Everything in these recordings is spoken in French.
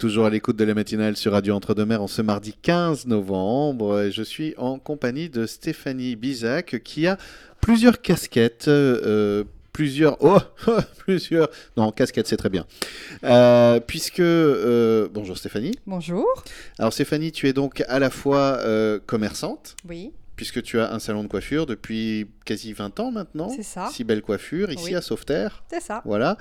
Toujours à l'écoute de la matinale sur Radio Entre-deux-Mers en ce mardi 15 novembre. Je suis en compagnie de Stéphanie Bizac qui a plusieurs casquettes. Euh, plusieurs. Oh, plusieurs. Non, casquettes, c'est très bien. Euh, puisque. Euh, bonjour Stéphanie. Bonjour. Alors Stéphanie, tu es donc à la fois commerçante. Oui puisque tu as un salon de coiffure depuis quasi 20 ans maintenant. C'est ça. Si belle coiffure, ici à Sauveterre. C'est ça. Voilà.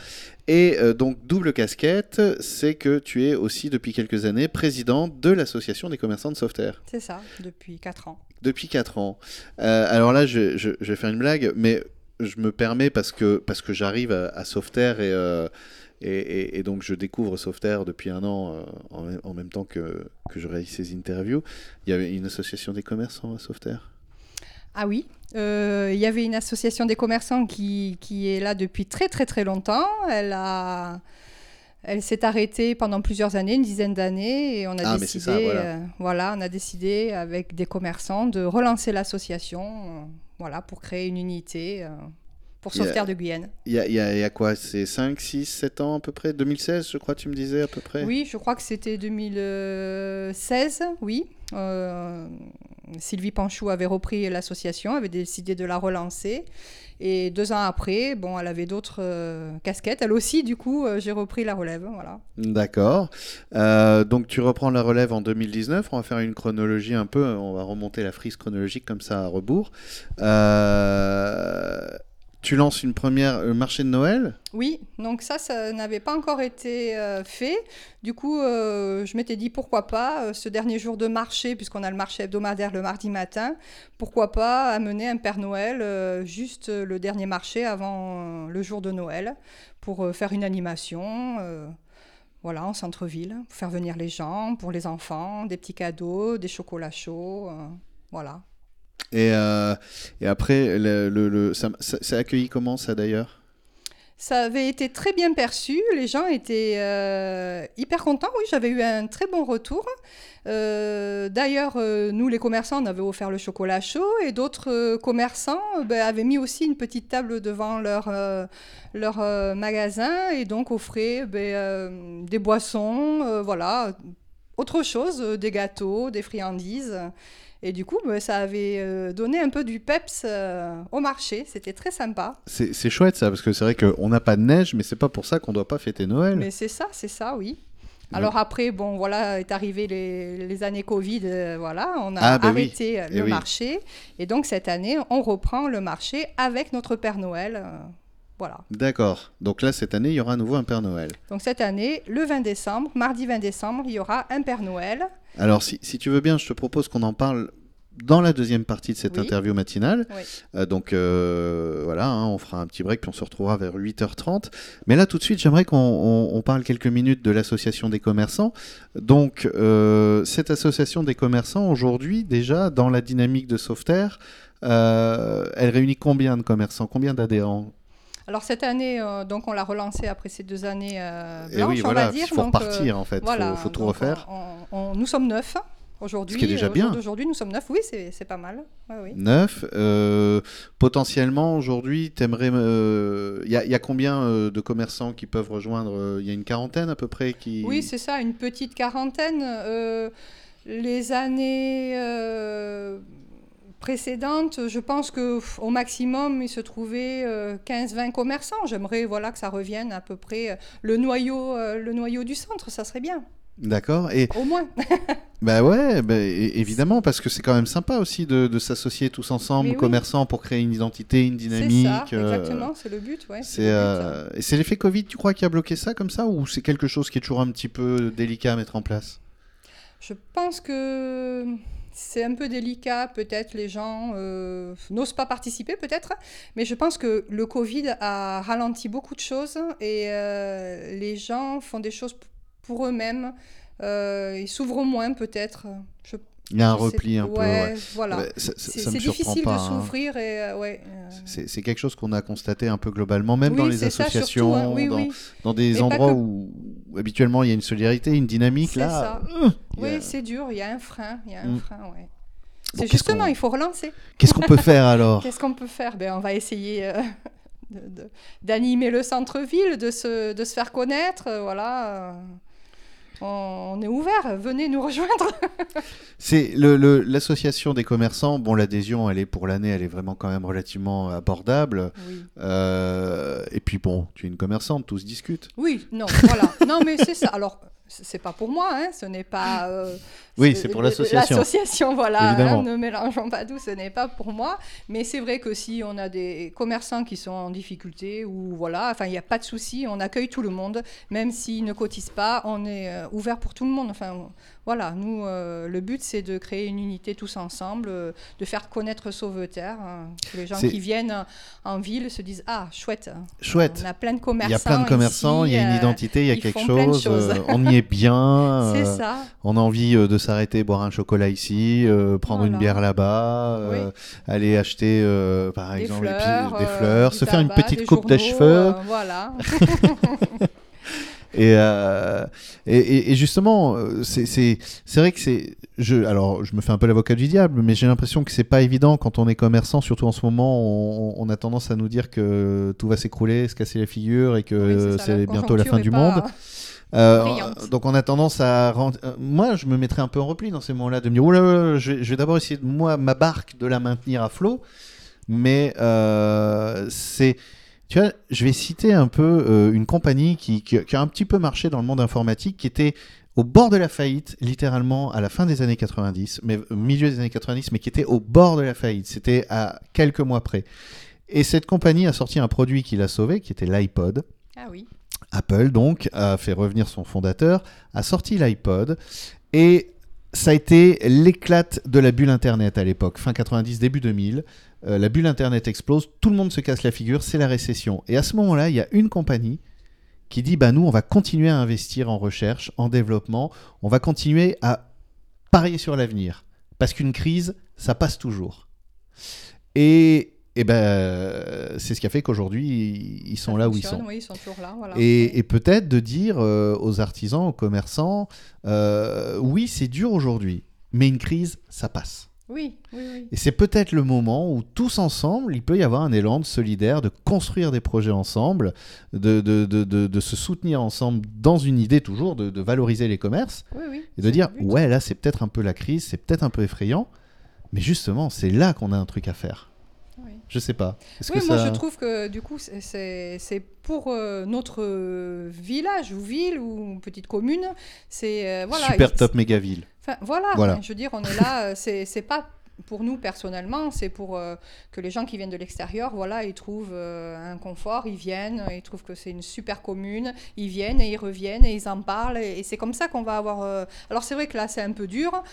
Et euh, donc, double casquette, c'est que tu es aussi depuis quelques années présidente de l'association des commerçants de Sauveterre. C'est ça, depuis 4 ans. Depuis 4 ans. Euh, alors là, je, vais faire une blague, mais je me permets parce que, parce que j'arrive à, à Sauveterre et. Euh, et, donc je découvre Sauveterre depuis un an euh, en, même temps que, que je réalise ces interviews. Il y avait une association des commerçants à Sauveterre? Ah oui, euh, il y avait une association des commerçants qui, qui, est là depuis très très très longtemps. Elle a... Elle s'est arrêtée pendant plusieurs années, une dizaine d'années, et on a ah, décidé, euh, voilà. on a décidé avec des commerçants de relancer l'association, voilà, pour créer une unité pour Sauveterre de Guyane. Il y, y, a quoi? C'est 5, 6, 7 ans à peu près? 2016, je crois, tu me disais à peu près? Oui, je crois que c'était 2016, oui. Euh, Sylvie Panchou avait repris l'association, avait décidé de la relancer. Et deux ans après, bon, elle avait d'autres euh, casquettes. Elle aussi, du coup, euh, j'ai repris la relève. Voilà. D'accord. donc, tu reprends la relève en 2019. On va faire une chronologie un peu. On va remonter la frise chronologique comme ça à rebours. Tu lances une première euh, marché de Noël? Oui, donc ça, ça n'avait pas encore été euh, fait. Du coup, euh, je m'étais dit pourquoi pas, ce dernier jour de marché, puisqu'on a le marché hebdomadaire le mardi matin, pourquoi pas amener un Père Noël juste le dernier marché avant le jour de Noël pour faire une animation. voilà, en centre-ville, pour faire venir les gens, pour les enfants, des petits cadeaux, des chocolats chauds, voilà. Et, euh, et après, ça, ça, accueilli comment ça d'ailleurs? Ça avait été très bien perçu, les gens étaient euh, hyper contents, oui, j'avais eu un très bon retour. Euh, d'ailleurs, nous les commerçants, on avait offert le chocolat chaud et d'autres commerçants ben, avaient mis aussi une petite table devant leur, leur magasin et donc offraient ben, des boissons, voilà, autre chose, des gâteaux, des friandises. Et du coup, bah, ça avait euh, donné un peu du peps euh, au marché. C'était très sympa. C'est chouette ça, parce que c'est vrai qu'on n'a pas de neige, mais c'est pas pour ça qu'on doit pas fêter Noël. Mais c'est ça, c'est ça, oui. Alors après, bon, voilà, est arrivé les, années Covid, euh, voilà, on a ah, ben arrêté le eh marché. Et donc cette année, on reprend le marché avec notre Père Noël. Voilà. D'accord. Donc là, cette année, il y aura à nouveau un Père Noël. Donc cette année, le 20 décembre, mardi 20 décembre, il y aura un Père Noël. Alors, si, tu veux bien, je te propose qu'on en parle dans la deuxième partie de cette interview matinale. Euh, donc euh, voilà, hein, on fera un petit break puis on se retrouvera vers 8h30. Mais là tout de suite, j'aimerais qu'on parle quelques minutes de l'association des commerçants. Donc euh, cette association des commerçants aujourd'hui déjà dans la dynamique de Sauveterre, elle réunit combien de commerçants, combien d'adhérents? Alors cette année, donc on l'a relancée après ces deux années blanches, Et oui, voilà, Il faut repartir en fait, il faut, tout refaire. nous sommes neuf. Aujourd'hui, Ce qui est déjà bien. Aujourd'hui, nous sommes neuf. Oui, c'est pas mal. Neuf. Euh, potentiellement, aujourd'hui, t'aimerais. Il euh, y, y, a combien euh, de commerçants qui peuvent rejoindre Il y a une quarantaine à peu près qui. Oui, c'est ça, une petite quarantaine. les années précédentes, je pense que au maximum, il se trouvait 15-20 commerçants. J'aimerais voilà que ça revienne à peu près le noyau, le noyau du centre. Ça serait bien. D'accord. Et au moins. bah ouais, bah, évidemment, parce que c'est quand même sympa aussi de, s'associer tous ensemble, commerçants, pour créer une identité, une dynamique. C'est ça, euh, exactement, c'est le but, ouais. Euh, c'est l'effet Covid, tu crois, qui a bloqué ça comme ça, ou c'est quelque chose qui est toujours un petit peu délicat à mettre en place? Je pense que c'est un peu délicat, peut-être les gens euh, n'osent pas participer, peut-être, mais je pense que le Covid a ralenti beaucoup de choses et les gens font des choses pour eux-mêmes. Euh, ils s'ouvrent moins peut-être. Il y a un repli un peu. Ouais. Voilà. difficile de hein. s'ouvrir. et euh, ouais. Euh. C'est quelque chose qu'on a constaté un peu globalement, même dans les associations, hein. dans, dans, des endroits où habituellement il y a une solidarité, une dynamique. Là, ça. oui, c'est dur. Il y a un frein. Il y a un mm. frein, ouais. c'est justement, il faut relancer. Qu'est-ce qu'on peut faire alors Qu'est-ce qu'on peut faire? Ben, On va essayer d'animer le centre-ville, de se, de se faire connaître. voilà. On est ouvert, venez nous rejoindre. c'est l'association des commerçants. Bon, l'adhésion, elle est pour l'année, elle est vraiment quand même relativement abordable. Euh, et puis bon, tu es une commerçante, tous discutent. Oui, non, voilà. non, mais c'est ça. Alors, c'est pas pour moi, hein, ce n'est pas. Euh, oui, c'est pour l'association. L'association, voilà, hein, ne mélangeons pas tout, ce n'est pas pour moi. Mais c'est vrai que si on a des commerçants qui sont en difficulté, ou voilà, enfin, il n'y a pas de souci, on accueille tout le monde, même s'ils ne cotisent pas, on est euh, ouvert pour tout le monde. Enfin, voilà, nous, euh, le but, c'est de créer une unité tous ensemble, de faire connaître Sauveterre, hein, que les gens qui viennent en ville se disent Ah, chouette. Chouette. On a plein de commerçants. Il y a plein de commerçants, il y a une identité, il y a quelque chose. on y est bien. c'est ça. On a envie de s'arrêter, boire un chocolat ici, prendre une bière là-bas, aller acheter, par exemple, des fleurs, se faire une petite coupe de cheveux. voilà. Euh, et, et, justement, euh, c'est vrai que c'est. Je, alors, je me fais un peu l'avocat du diable, mais j'ai l'impression que c'est pas évident quand on est commerçant, surtout en ce moment, on, a tendance à nous dire que tout va s'écrouler, se casser la figure et que c'est bientôt la fin du monde. Euh, donc on a tendance à moi je me mettrais un peu en repli dans ces moments-là de me dire oh là, je vais, d'abord essayer de moi ma barque de la maintenir à flot mais c'est tu vois, je vais citer un peu euh, une compagnie qui, a un petit peu marché dans le monde informatique, qui était au bord de la faillite, littéralement à la fin des années 90, mais au milieu des années 90, mais qui était au bord de la faillite. C'était à quelques mois près. Et cette compagnie a sorti un produit qui l'a sauvé, qui était l'iPod. Ah oui. Apple, donc, a fait revenir son fondateur, a sorti l'iPod. Et ça a été l'éclate de la bulle Internet à l'époque, fin 90, début 2000. Euh, la bulle Internet explose, tout le monde se casse la figure, c'est la récession. Et à ce moment-là, il y a une compagnie qui dit, bah nous, on va continuer à investir en recherche, en développement, on va continuer à parier sur l'avenir. Parce qu'une crise, ça passe toujours. Et et ben, c'est ce qui a fait qu'aujourd'hui, ils sont là où ils sont. Oui, ils sont toujours là, voilà. Et, peut-être de dire euh, aux artisans, aux commerçants, euh, oui, c'est dur aujourd'hui, mais une crise, ça passe. Oui, oui, oui. Et c'est peut-être le moment où tous ensemble, il peut y avoir un élan de solidaire, de construire des projets ensemble, de, de, de, de se soutenir ensemble dans une idée toujours de, valoriser les commerces. Oui, oui, et de dire, ouais, là, c'est peut-être un peu la crise, c'est peut-être un peu effrayant, mais justement, c'est là qu'on a un truc à faire. Je sais pas. Oui, moi je trouve que du coup, c'est pour euh, notre village ou ville ou petite commune, c'est euh, voilà. Super top méga ville. Voilà, voilà. je veux dire, on est là, euh, c'est pas pour nous personnellement, c'est pour que les gens qui viennent de l'extérieur, voilà, ils trouvent un confort, ils viennent, ils trouvent que c'est une super commune, ils viennent et ils reviennent et ils en parlent et, c'est comme ça qu'on va avoir. Alors c'est vrai que là c'est un peu dur.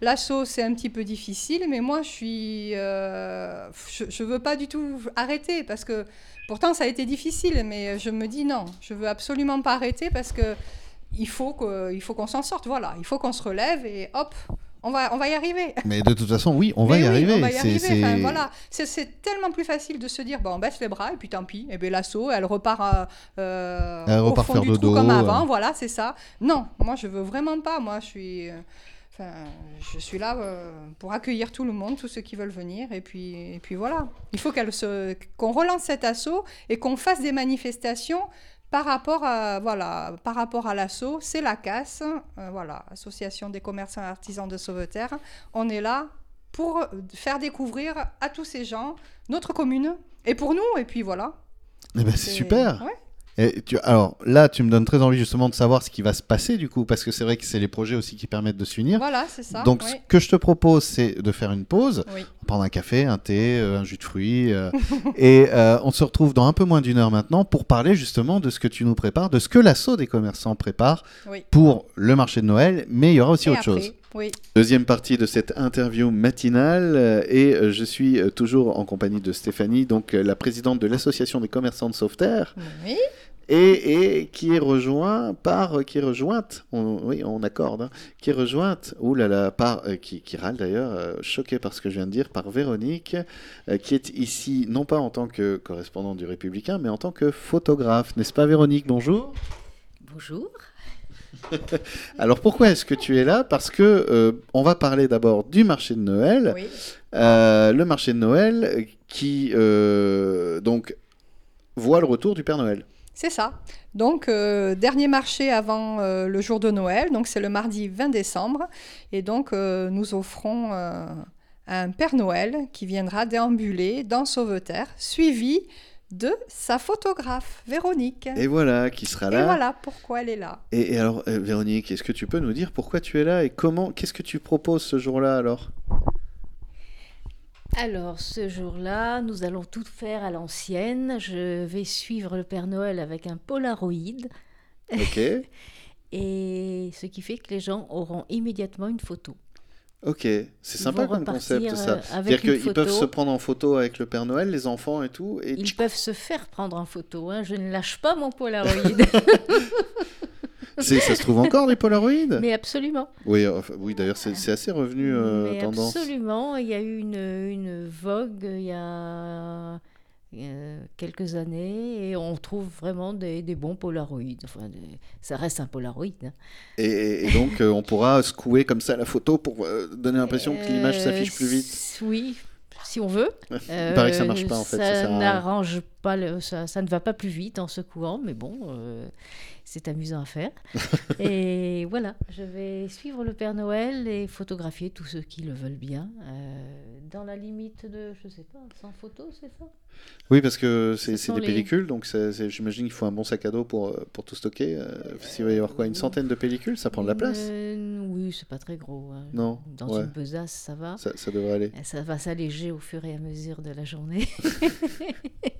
L'assaut, c'est un petit peu difficile, mais moi, je suis. Euh, je ne veux pas du tout arrêter parce que. Pourtant, ça a été difficile, mais je me dis non, je veux absolument pas arrêter parce que il faut qu'on s'en sorte. Voilà, il faut qu'on se relève et hop, on va, on va y arriver. Mais de toute façon, oui, on va y arriver. On va y arriver. voilà. C'est tellement plus facile de se dire, bon, on baisse les bras et puis tant pis. Et eh bien l'assaut, elle repart, euh, elle repart au fond faire du trou comme avant. Voilà, c'est ça. Non, moi, je veux vraiment pas. Moi, je suis. Je suis là euh, pour accueillir tout le monde, tous ceux qui veulent venir. Et puis, et puis voilà. Il faut qu'on relance cet assaut et qu'on fasse des manifestations par rapport à voilà par rapport à l'assaut. C'est la casse, euh, voilà, Association des commerçants et artisans de Sauveterre. On est là pour faire découvrir à tous ces gens notre commune et pour nous. Et puis voilà. Eh ben, c'est super. Et tu, alors là, tu me donnes très envie justement de savoir ce qui va se passer du coup, parce que c'est vrai que c'est les projets aussi qui permettent de s'unir. Voilà, c'est ça. Donc ce que je te propose, c'est de faire une pause, prendre un café, un thé, euh, un jus de fruits, euh, et euh, on se retrouve dans un peu moins d'une heure maintenant pour parler justement de ce que tu nous prépares, de ce que l'assaut des commerçants prépare pour le marché de Noël, mais il y aura aussi autre chose. Oui. Deuxième partie de cette interview matinale et je suis toujours en compagnie de Stéphanie, donc la présidente de l'association des commerçants de Sauveterre. Oui et, qui est rejoint par qui est rejointe oui on accorde hein, qui est rejointe ou là là par euh, qui, qui, râle d'ailleurs euh, choqué par ce que je viens de dire par Véronique euh, qui est ici non pas en tant que correspondante du Républicain mais en tant que photographe n'est-ce pas Véronique? Bonjour bonjour alors pourquoi est-ce que tu es là? Parce que on va parler d'abord du marché de Noël. Oui. le marché de Noël qui donc voit le retour du Père Noël. C'est ça. Donc, euh, dernier marché avant euh, le jour de Noël, donc c'est le mardi 20 décembre. Et donc, euh, nous offrons un Père Noël qui viendra déambuler dans Sauveterre, suivi de sa photographe, Véronique. Et voilà, qui sera là. Et voilà pourquoi elle est là. Et, et alors, Véronique, est-ce que tu peux nous dire pourquoi tu es là et comment, qu'est-ce que tu proposes ce jour-là alors? Alors, ce jour-là, nous allons tout faire à l'ancienne. Je vais suivre le Père Noël avec un Polaroid. Ok. Et ce qui fait que les gens auront immédiatement une photo. Ok, c'est sympa comme concept ça. Euh, C'est-à-dire qu'ils peuvent se prendre en photo avec le Père Noël, les enfants et tout. Et... Ils peuvent se faire prendre en photo. Hein. Je ne lâche pas mon Polaroid. ça se trouve encore les Polaroids? Mais absolument. Oui, oui d'ailleurs, c'est assez revenu euh, Mais tendance. Absolument. Il y a eu une, une vogue il y a quelques années et on trouve vraiment des, des bons Polaroids. Enfin, ça reste un Polaroid. Hein. Et, donc, euh, on pourra secouer comme ça la photo pour euh, donner l'impression que l'image s'affiche plus vite. Oui, si on veut. Il paraît que ça marche pas en fait. Ça, n'arrange pas, le, ça, ça, ne va pas plus vite en secouant, mais bon c'est amusant à faire. et voilà, je vais suivre le Père Noël et photographier tous ceux qui le veulent bien, euh, dans la limite de, je sais pas, 100 photos, c'est ça? Oui, parce que c'est des pellicules, donc j'imagine qu'il faut un bon sac à dos pour, euh, pour tout stocker. Euh, S'il va y avoir quoi, une centaine de pellicules, ça prend de la place euh, Oui, c'est pas très gros. Hein. Non. Dans une besace, ça va. Ça, ça devrait aller. Ça va s'alléger au fur et à mesure de la journée.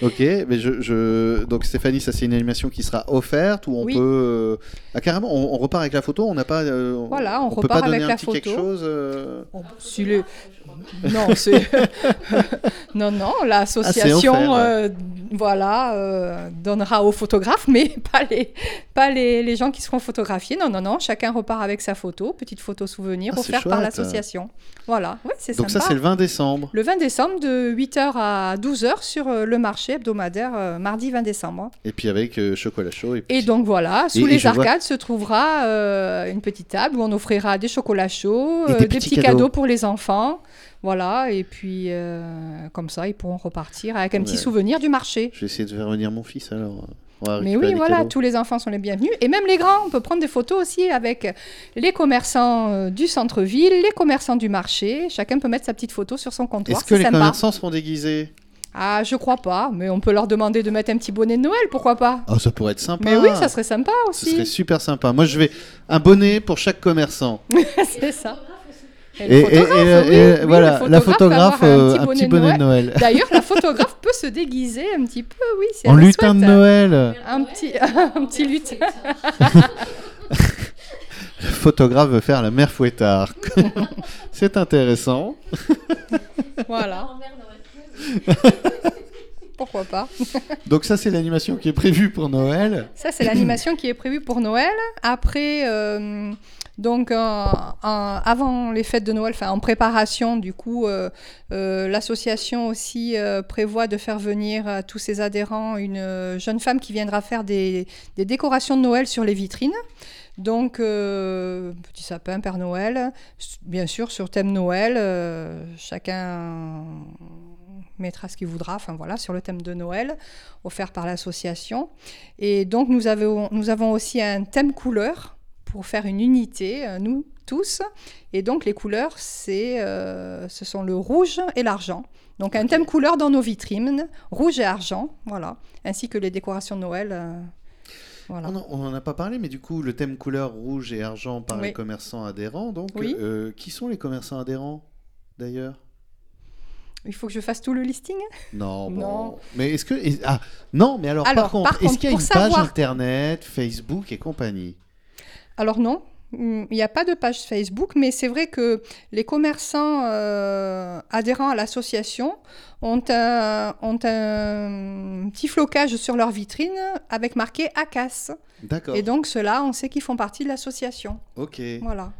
Ok, mais je, je, donc Stéphanie, ça c'est une animation qui sera offerte ou on peut euh, ah, carrément on, repart avec la photo, on n'a pas euh, voilà, on, repart peut pas avec donner la un petit photo. quelque chose. Euh... le... non, non, non, l'association, ah, euh, voilà, donnera aux photographes, mais pas les, pas les, les, gens qui seront photographiés. Non, non, non, chacun repart avec sa photo, petite photo souvenir ah, offerte par l'association. Voilà, ouais, c'est Donc ça, c'est le 20 décembre. Le 20 décembre, de 8h à 12h sur euh, le marché hebdomadaire, mardi 20 décembre. Et puis avec chocolat chaud. Et, et, donc voilà, sous les arcades se trouvera une petite table où on offrira des chocolats chauds, des, petits, cadeaux. cadeaux pour les enfants. Voilà, et puis euh, comme ça, ils pourront repartir avec un petit souvenir du marché. Je vais essayer de faire venir mon fils alors. Mais oui, voilà, tous les enfants sont les bienvenus. Et même les grands, on peut prendre des photos aussi avec les commerçants euh, du centre-ville, les commerçants du marché. Chacun peut mettre sa petite photo sur son comptoir. Est-ce que les commerçants seront déguisés? Ah, je crois pas, mais on peut leur demander de mettre un petit bonnet de Noël, pourquoi pas Oh, ça pourrait être sympa. Mais oui, ça serait sympa aussi. Ce serait super sympa. Moi, je vais un bonnet pour chaque commerçant. C'est ça. Et, voilà, la photographe, un, petit, bonnet, de Noël. D'ailleurs, la photographe peut se déguiser un petit peu, oui. En lutin de Noël. Un petit, un petit lutin. le photographe veut faire la mère fouettard. C'est intéressant. Voilà. Pourquoi pas Donc ça, c'est l'animation qui est prévue pour Noël. Ça, c'est l'animation qui est prévue pour Noël. Après, euh, donc, avant les fêtes de Noël, enfin, en préparation, du coup, euh, euh, l'association aussi euh, prévoit de faire venir à tous ses adhérents une jeune femme qui viendra faire des, décorations de Noël sur les vitrines. Donc, petit sapin, Père Noël, bien sûr, sur thème Noël, chacun mettra ce qu'il voudra, enfin voilà, sur le thème de Noël, offert par l'association. Et donc, nous avons, nous avons aussi un thème couleur pour faire une unité, euh, nous tous. Et donc les couleurs, c'est, euh, ce sont le rouge et l'argent. Donc un thème couleur dans nos vitrines, rouge et argent, voilà, ainsi que les décorations de Noël. Euh, voilà. On n'en a pas parlé, mais du coup, le thème couleur rouge et argent par les commerçants adhérents. Donc, qui sont les commerçants adhérents d'ailleurs? Il faut que je fasse tout le listing Non, non. Mais est-ce que ah non, mais alors, par contre, est-ce qu'il y a une page internet, Facebook et compagnie? Alors non, il n'y a pas de page Facebook, mais c'est vrai que les commerçants euh, adhérents à l'association ont un, ont un petit flocage sur leur vitrine avec marqué ACAS. D'accord. Et donc ceux-là, on sait qu'ils font partie de l'association. Ok. Voilà.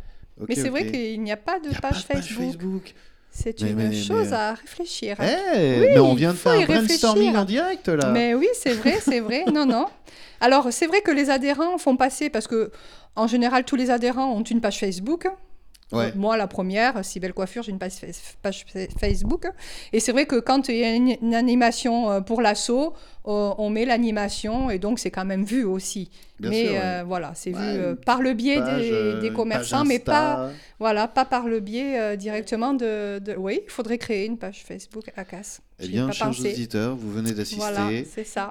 mais c'est vrai qu'il n'y a pas de page, Facebook. C'est une chose à réfléchir. Eh, mais on vient de faire un brainstorming en direct là. Mais oui, c'est vrai, c'est vrai. non, non. Alors, c'est vrai que les adhérents font passer, parce que en général, tous les adhérents ont une page Facebook. Moi, la première, si belle coiffure, j'ai une page, Facebook. Et c'est vrai que quand il y a une, animation euh, pour l'assaut, on met l'animation et donc c'est quand même vu aussi. mais euh, voilà, c'est vu euh, par le biais des, commerçants, mais pas, voilà, pas par le biais directement de, Oui, il faudrait créer une page Facebook à casse. Eh bien, chers auditeurs, vous venez d'assister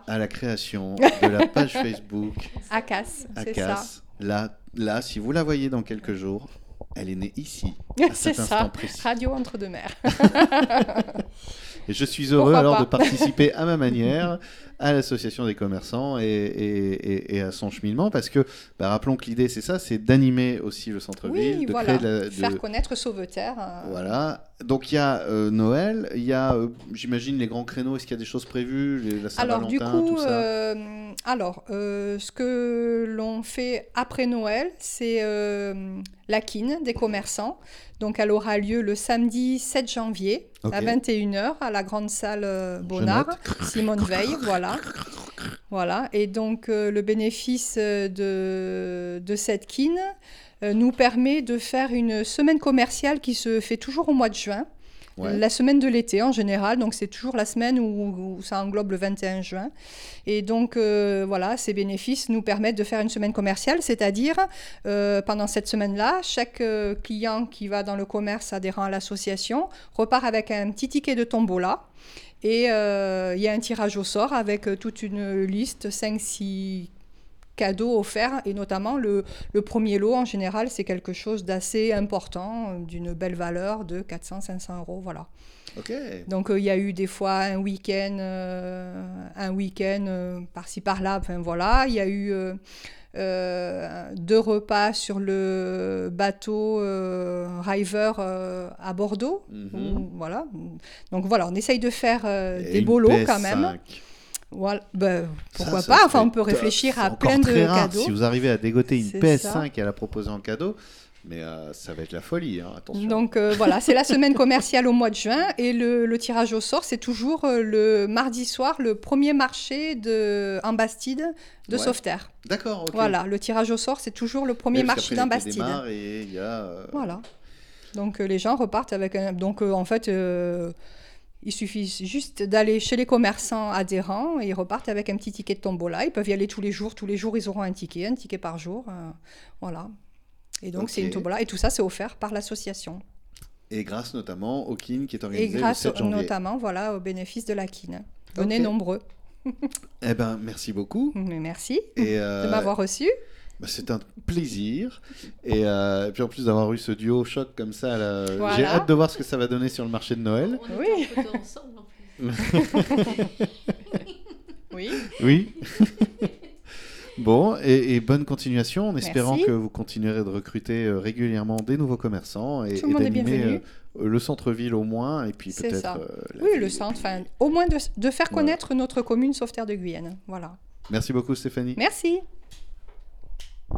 à la création de la page Facebook à casse. C'est ça. Là, là, si vous la voyez dans quelques jours, elle est née ici. C'est ça. Radio entre deux mers. et je suis heureux alors de participer à ma manière à l'association des commerçants et, à son cheminement parce que bah, rappelons que l'idée c'est ça, c'est d'animer aussi le centre-ville, de créer de... faire connaître Sauveterre. Euh. Voilà. Donc il y a euh, Noël, il y a, euh, j'imagine, les grands créneaux. Est-ce qu'il y a des choses prévues, la Saint-Valentin, tout ça? Alors, ce que l'on fait après Noël, c'est la quine des commerçants. Donc elle aura lieu le samedi 7 janvier à 21h à la grande salle euh, Bonnard, Simone Veil, voilà. Voilà, et donc euh, le bénéfice euh, de, de cette quine nous permet de faire une semaine commerciale qui se fait toujours au mois de juin. La semaine de l'été en général, donc c'est toujours la semaine où, ça englobe le 21 juin. Et donc euh, voilà, ces bénéfices nous permettent de faire une semaine commerciale, c'est-à-dire euh, pendant cette semaine-là, chaque euh, client qui va dans le commerce adhérent à l'association repart avec un petit ticket de tombola. Et il y a un tirage au sort avec toute une liste, 5-6 cadeaux offerts et notamment le, le premier lot en général c'est quelque chose d'assez important, d'une belle valeur de 400-500 euros, voilà. Donc euh, il y a eu des fois un week-end, euh, un week-end euh, par-ci par-là, enfin voilà, il y a eu deux repas sur le bateau River à Bordeaux, mhm. voilà. Donc voilà, on essaye de faire des beaux lots quand même. Voilà, ben, pourquoi pas? Enfin, on peut réfléchir à plein de cadeaux. Si vous arrivez à dégoter une PS5 et à la proposer en cadeau, mais euh, ça va être la folie, hein, attention. Donc euh, voilà, c'est la semaine commerciale au mois de juin et le, tirage au sort, c'est toujours euh, le mardi soir, le premier marché de, en Bastide de ouais. Sauveterre. D'accord. Voilà, le tirage au sort, c'est toujours le premier marché d'en Bastide. Et y a, Voilà. Donc les gens repartent avec un... Donc en fait... Il suffit juste d'aller chez les commerçants adhérents et ils repartent avec un petit ticket de tombola. Ils peuvent y aller tous les jours. Tous les jours, ils auront un ticket, un ticket par jour. voilà. Et donc, c'est une tombola. Et tout ça, c'est offert par l'association. Et grâce notamment au KIN qui est organisé Et grâce le 7 janvier. notamment voilà, au bénéfice de la KIN. Est nombreux. eh ben, merci beaucoup. merci et euh, de m'avoir reçu. Bah, c'est un plaisir. Euh, et, puis en plus d'avoir eu ce duo choc comme ça, j'ai hâte de voir ce que ça va donner sur le marché de Noël. On oui. ensemble en plus. oui. Oui. Bon, et, bonne continuation en espérant que vous continuerez de recruter euh, régulièrement des nouveaux commerçants et, d'animer euh, le centre-ville au moins, et puis peut-être. Euh, oui, le centre, au moins de, faire connaître notre commune Sauveterre de Guyenne. Voilà. Merci beaucoup Stéphanie. Merci.